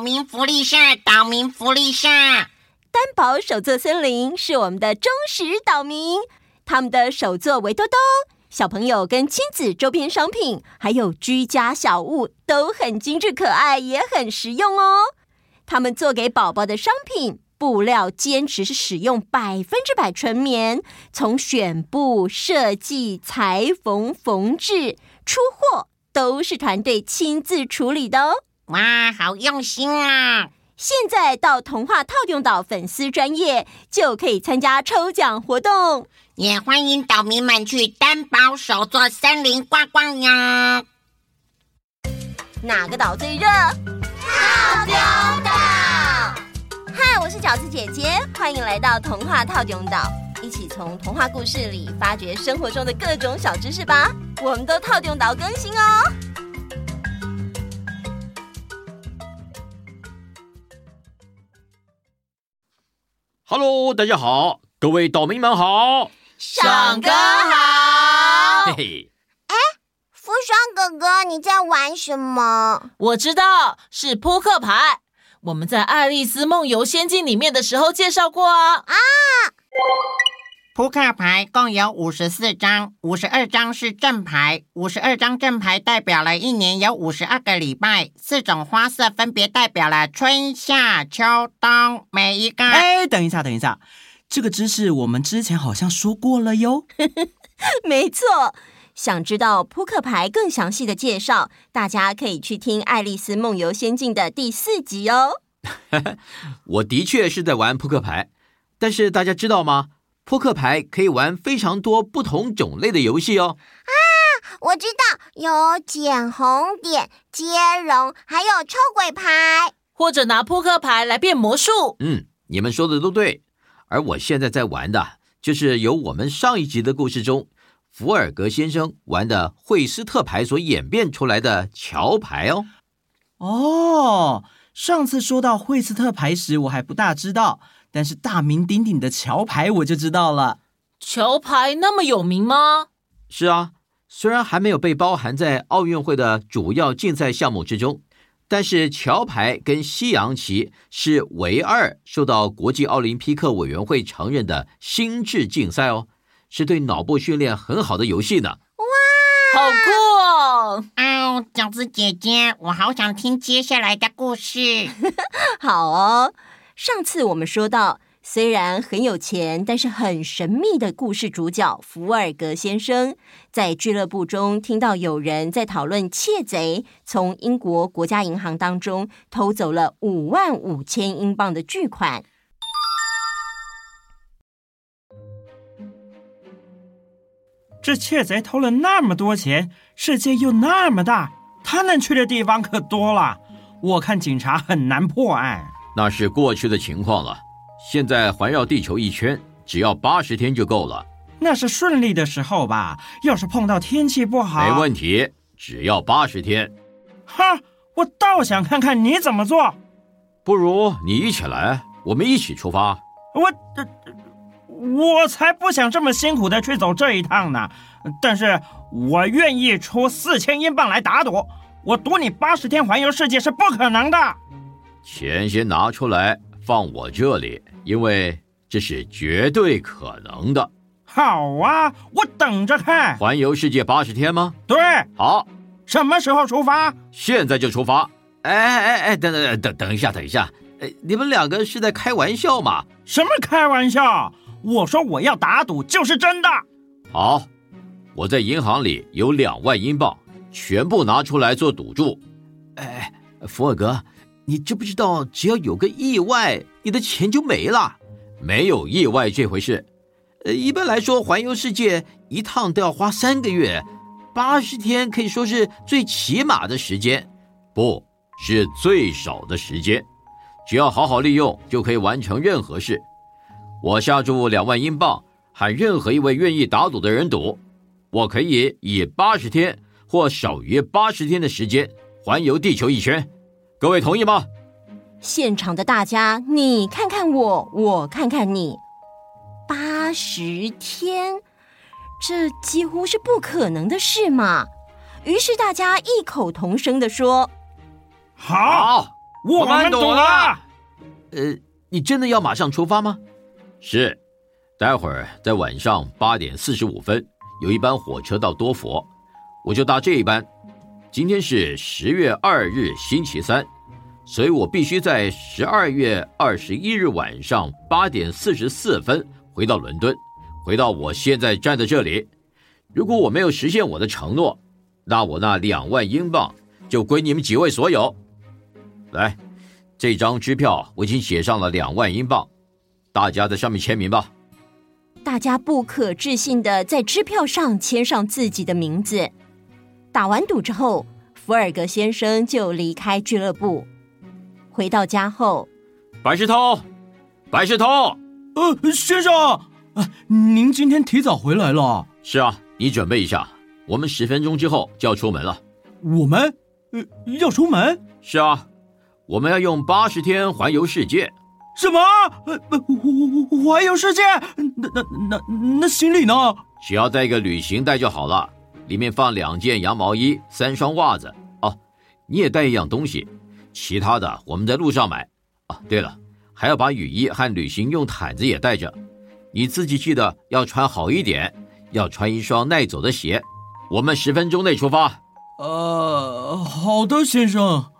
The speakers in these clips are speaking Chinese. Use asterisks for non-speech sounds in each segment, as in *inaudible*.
岛民福利社，岛民福利社。担宝手作森林是我们的忠实岛民，他们的手作围兜兜、小朋友跟亲子周边商品，还有居家小物都很精致可爱，也很实用哦。他们做给宝宝的商品布料坚持是使用百分之百纯棉，从选布、设计、裁缝、缝制、出货都是团队亲自处理的哦。哇，好用心啊！现在到童话套用岛粉丝专页就可以参加抽奖活动，也欢迎岛民们去担宝手作森林逛逛呀。哪个岛最热？套用岛。嗨，我是饺子姐姐，欢迎来到童话套用岛，一起从童话故事里发掘生活中的各种小知识吧。我们都套用岛更新哦。Hello，大家好，各位岛民们好，爽哥好。嘿嘿，哎，福爽哥哥，你在玩什么？我知道，是扑克牌。我们在《爱丽丝梦游仙境》里面的时候介绍过啊。啊，扑克牌共有五十四张，五十二张是正牌，五十二张正牌代表了一年有五十二个礼拜，四种花色分别代表了春夏秋冬，每一个。哎，等一下，等一下，这个知识我们之前好像说过了哟。*laughs* 没错，想知道扑克牌更详细的介绍，大家可以去听《爱丽丝梦游仙境》的第四集哦。*laughs* 我的确是在玩扑克牌，但是大家知道吗？扑克牌可以玩非常多不同种类的游戏哦。啊，我知道，有捡红点、接龙，还有抽鬼牌，或者拿扑克牌来变魔术。嗯，你们说的都对。而我现在在玩的，就是由我们上一集的故事中，福尔格先生玩的惠斯特牌所演变出来的桥牌哦。哦，上次说到惠斯特牌时，我还不大知道。但是大名鼎鼎的桥牌我就知道了。桥牌那么有名吗？是啊，虽然还没有被包含在奥运会的主要竞赛项目之中，但是桥牌跟西洋棋是唯二受到国际奥林匹克委员会承认的心智竞赛哦，是对脑部训练很好的游戏呢。哇，好酷哦！哦，饺子姐姐，我好想听接下来的故事。*laughs* 好哦。上次我们说到，虽然很有钱，但是很神秘的故事主角福尔格先生，在俱乐部中听到有人在讨论窃贼从英国国家银行当中偷走了五万五千英镑的巨款。这窃贼偷了那么多钱，世界又那么大，他能去的地方可多了，我看警察很难破案。那是过去的情况了，现在环绕地球一圈只要八十天就够了。那是顺利的时候吧？要是碰到天气不好，没问题，只要八十天。哈，我倒想看看你怎么做。不如你一起来，我们一起出发。我，我才不想这么辛苦的去走这一趟呢。但是我愿意出四千英镑来打赌，我赌你八十天环游世界是不可能的。钱先拿出来放我这里，因为这是绝对可能的。好啊，我等着看。环游世界八十天吗？对。好，什么时候出发？现在就出发。哎哎哎，等等等等一下，等一下。哎，你们两个是在开玩笑吗？什么开玩笑？我说我要打赌就是真的。好，我在银行里有两万英镑，全部拿出来做赌注。哎，福尔格。你知不知道，只要有个意外，你的钱就没了。没有意外这回事。呃，一般来说，环游世界一趟都要花三个月，八十天可以说是最起码的时间，不是最少的时间。只要好好利用，就可以完成任何事。我下注两万英镑，喊任何一位愿意打赌的人赌，我可以以八十天或少于八十天的时间环游地球一圈。各位同意吗？现场的大家，你看看我，我看看你，八十天，这几乎是不可能的事嘛。于是大家异口同声的说：“好，我们懂了。呃，你真的要马上出发吗？是，待会儿在晚上八点四十五分有一班火车到多佛，我就搭这一班。今天是十月二日星期三，所以我必须在十二月二十一日晚上八点四十四分回到伦敦，回到我现在站在这里。如果我没有实现我的承诺，那我那两万英镑就归你们几位所有。来。这张支票我已经写上了两万英镑，大家在上面签名吧。大家不可置信地在支票上签上自己的名字。打完赌之后，福尔格先生就离开俱乐部。回到家后，白石头，白石头，呃，先生，呃，您今天提早回来了。是啊，你准备一下，我们十分钟之后就要出门了。我们，呃，要出门？是啊。我们要用八十天环游世界。什么？呃，环游世界？那那那那行李呢？只要带一个旅行袋就好了，里面放两件羊毛衣、三双袜子。哦，你也带一样东西，其他的我们在路上买。哦，对了，还要把雨衣和旅行用毯子也带着。你自己记得要穿好一点，要穿一双耐走的鞋。我们十分钟内出发。呃，好的，先生。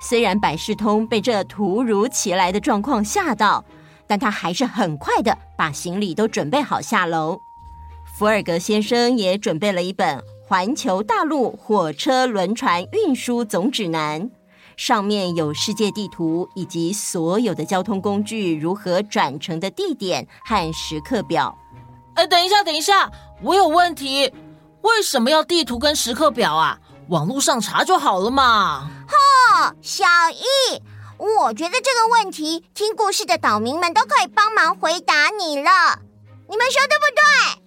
虽然百事通被这突如其来的状况吓到，但他还是很快的把行李都准备好下楼。福尔格先生也准备了一本《环球大陆火车轮船运输总指南》，上面有世界地图以及所有的交通工具如何转乘的地点和时刻表。哎，等一下，等一下，我有问题，为什么要地图跟时刻表啊？网络上查就好了嘛。小易，我觉得这个问题听故事的岛民们都可以帮忙回答你了。你们说对不对？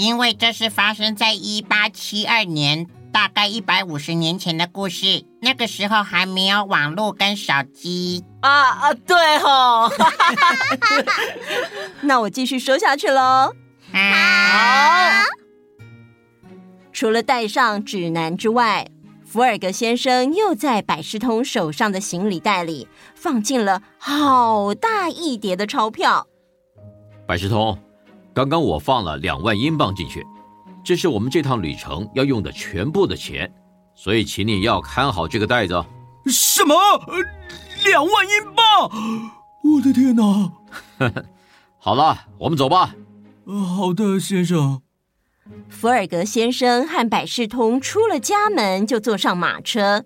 因为这是发生在一八七二年，大概一百五十年前的故事。那个时候还没有网络跟手机啊啊！对吼，*laughs* 那我继续说下去喽。好，除了带上指南之外。福尔格先生又在百事通手上的行李袋里放进了好大一叠的钞票。百事通，刚刚我放了两万英镑进去，这是我们这趟旅程要用的全部的钱，所以请你要看好这个袋子。什么？两万英镑？我的天哪！*laughs* 好了，我们走吧。好的，先生。福尔格先生和百事通出了家门，就坐上马车。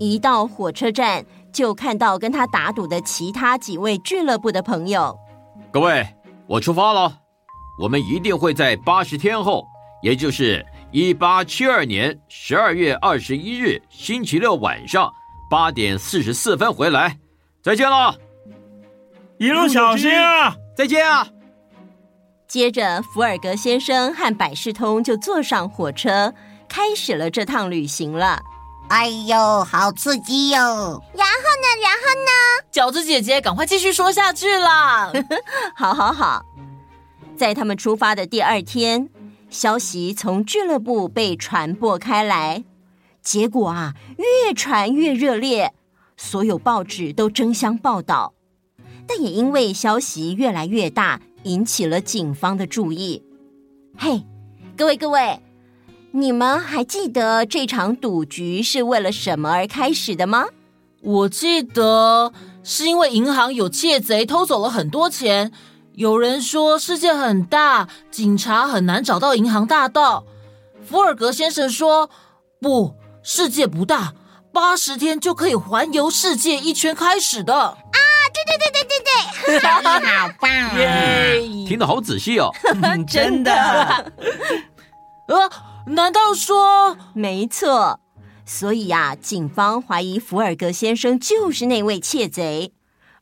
一到火车站，就看到跟他打赌的其他几位俱乐部的朋友。各位，我出发了。我们一定会在八十天后，也就是一八七二年十二月二十一日星期六晚上八点四十四分回来。再见了，一路小心啊！再见啊！接着，福尔格先生和百事通就坐上火车，开始了这趟旅行了。哎呦，好刺激哟！然后呢？然后呢？饺子姐姐，赶快继续说下去啦！好 *laughs* 好好，在他们出发的第二天，消息从俱乐部被传播开来，结果啊，越传越热烈，所有报纸都争相报道。但也因为消息越来越大。引起了警方的注意。嘿，各位各位，你们还记得这场赌局是为了什么而开始的吗？我记得是因为银行有窃贼偷走了很多钱。有人说世界很大，警察很难找到银行大盗。福尔格先生说：“不，世界不大，八十天就可以环游世界一圈开始的。”啊，对对对对对对，*laughs* 好棒啊！耶，听得好仔细哦，*laughs* 真的。*laughs* 呃，难道说？没错，所以呀、啊，警方怀疑福尔格先生就是那位窃贼，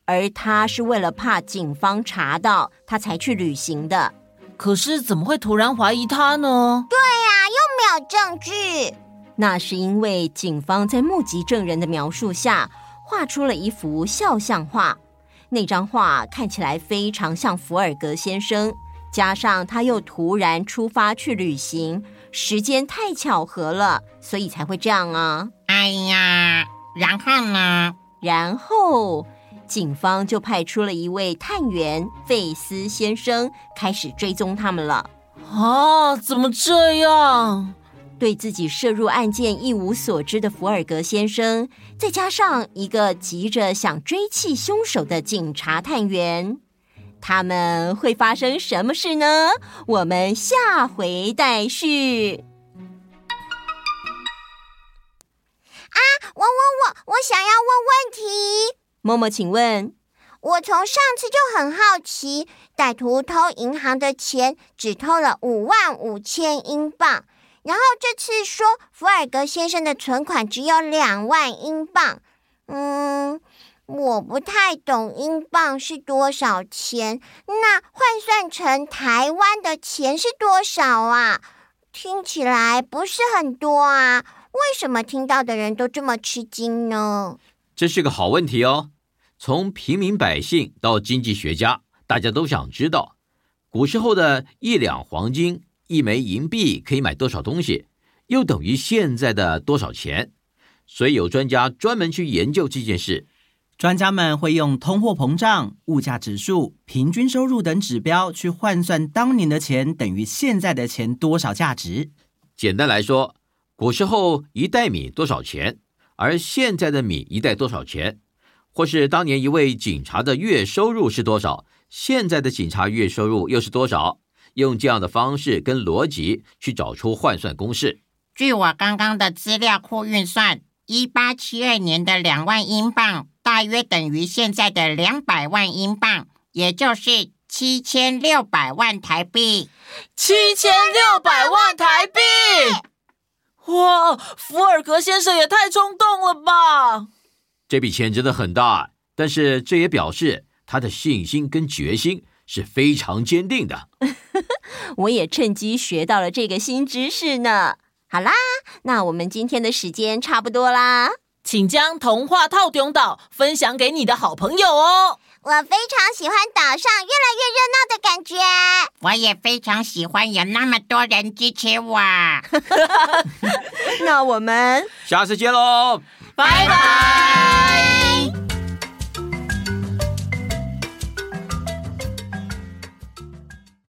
而他是为了怕警方查到，他才去旅行的。可是怎么会突然怀疑他呢？对呀、啊，又没有证据。那是因为警方在目击证人的描述下，画出了一幅肖像画。那张画看起来非常像福尔格先生，加上他又突然出发去旅行，时间太巧合了，所以才会这样啊！哎呀，然后呢？然后警方就派出了一位探员费斯先生，开始追踪他们了。啊，怎么这样？对自己涉入案件一无所知的福尔格先生，再加上一个急着想追缉凶手的警察探员，他们会发生什么事呢？我们下回待续。啊，我我我，我想要问问题。默默，请问。我从上次就很好奇，歹徒偷银行的钱只偷了五万五千英镑。然后这次说福尔格先生的存款只有两万英镑，嗯，我不太懂英镑是多少钱，那换算成台湾的钱是多少啊？听起来不是很多啊，为什么听到的人都这么吃惊呢？这是个好问题哦。从平民百姓到经济学家，大家都想知道，古时候的一两黄金。一枚银币可以买多少东西，又等于现在的多少钱？所以有专家专门去研究这件事。专家们会用通货膨胀、物价指数、平均收入等指标去换算当年的钱等于现在的钱多少价值。简单来说，古时候一袋米多少钱，而现在的米一袋多少钱？或是当年一位警察的月收入是多少，现在的警察月收入又是多少？用这样的方式跟逻辑去找出换算公式。据我刚刚的资料库运算，一八七二年的两万英镑大约等于现在的两百万英镑，也就是七千六百万台币。七千六百万台币！哇，福尔格先生也太冲动了吧！这笔钱真的很大，但是这也表示他的信心跟决心是非常坚定的。*laughs* 我也趁机学到了这个新知识呢。好啦，那我们今天的时间差不多啦，请将童话套中岛分享给你的好朋友哦。我非常喜欢岛上越来越热闹的感觉。我也非常喜欢有那么多人支持我。*laughs* 那我们下次见喽，拜拜。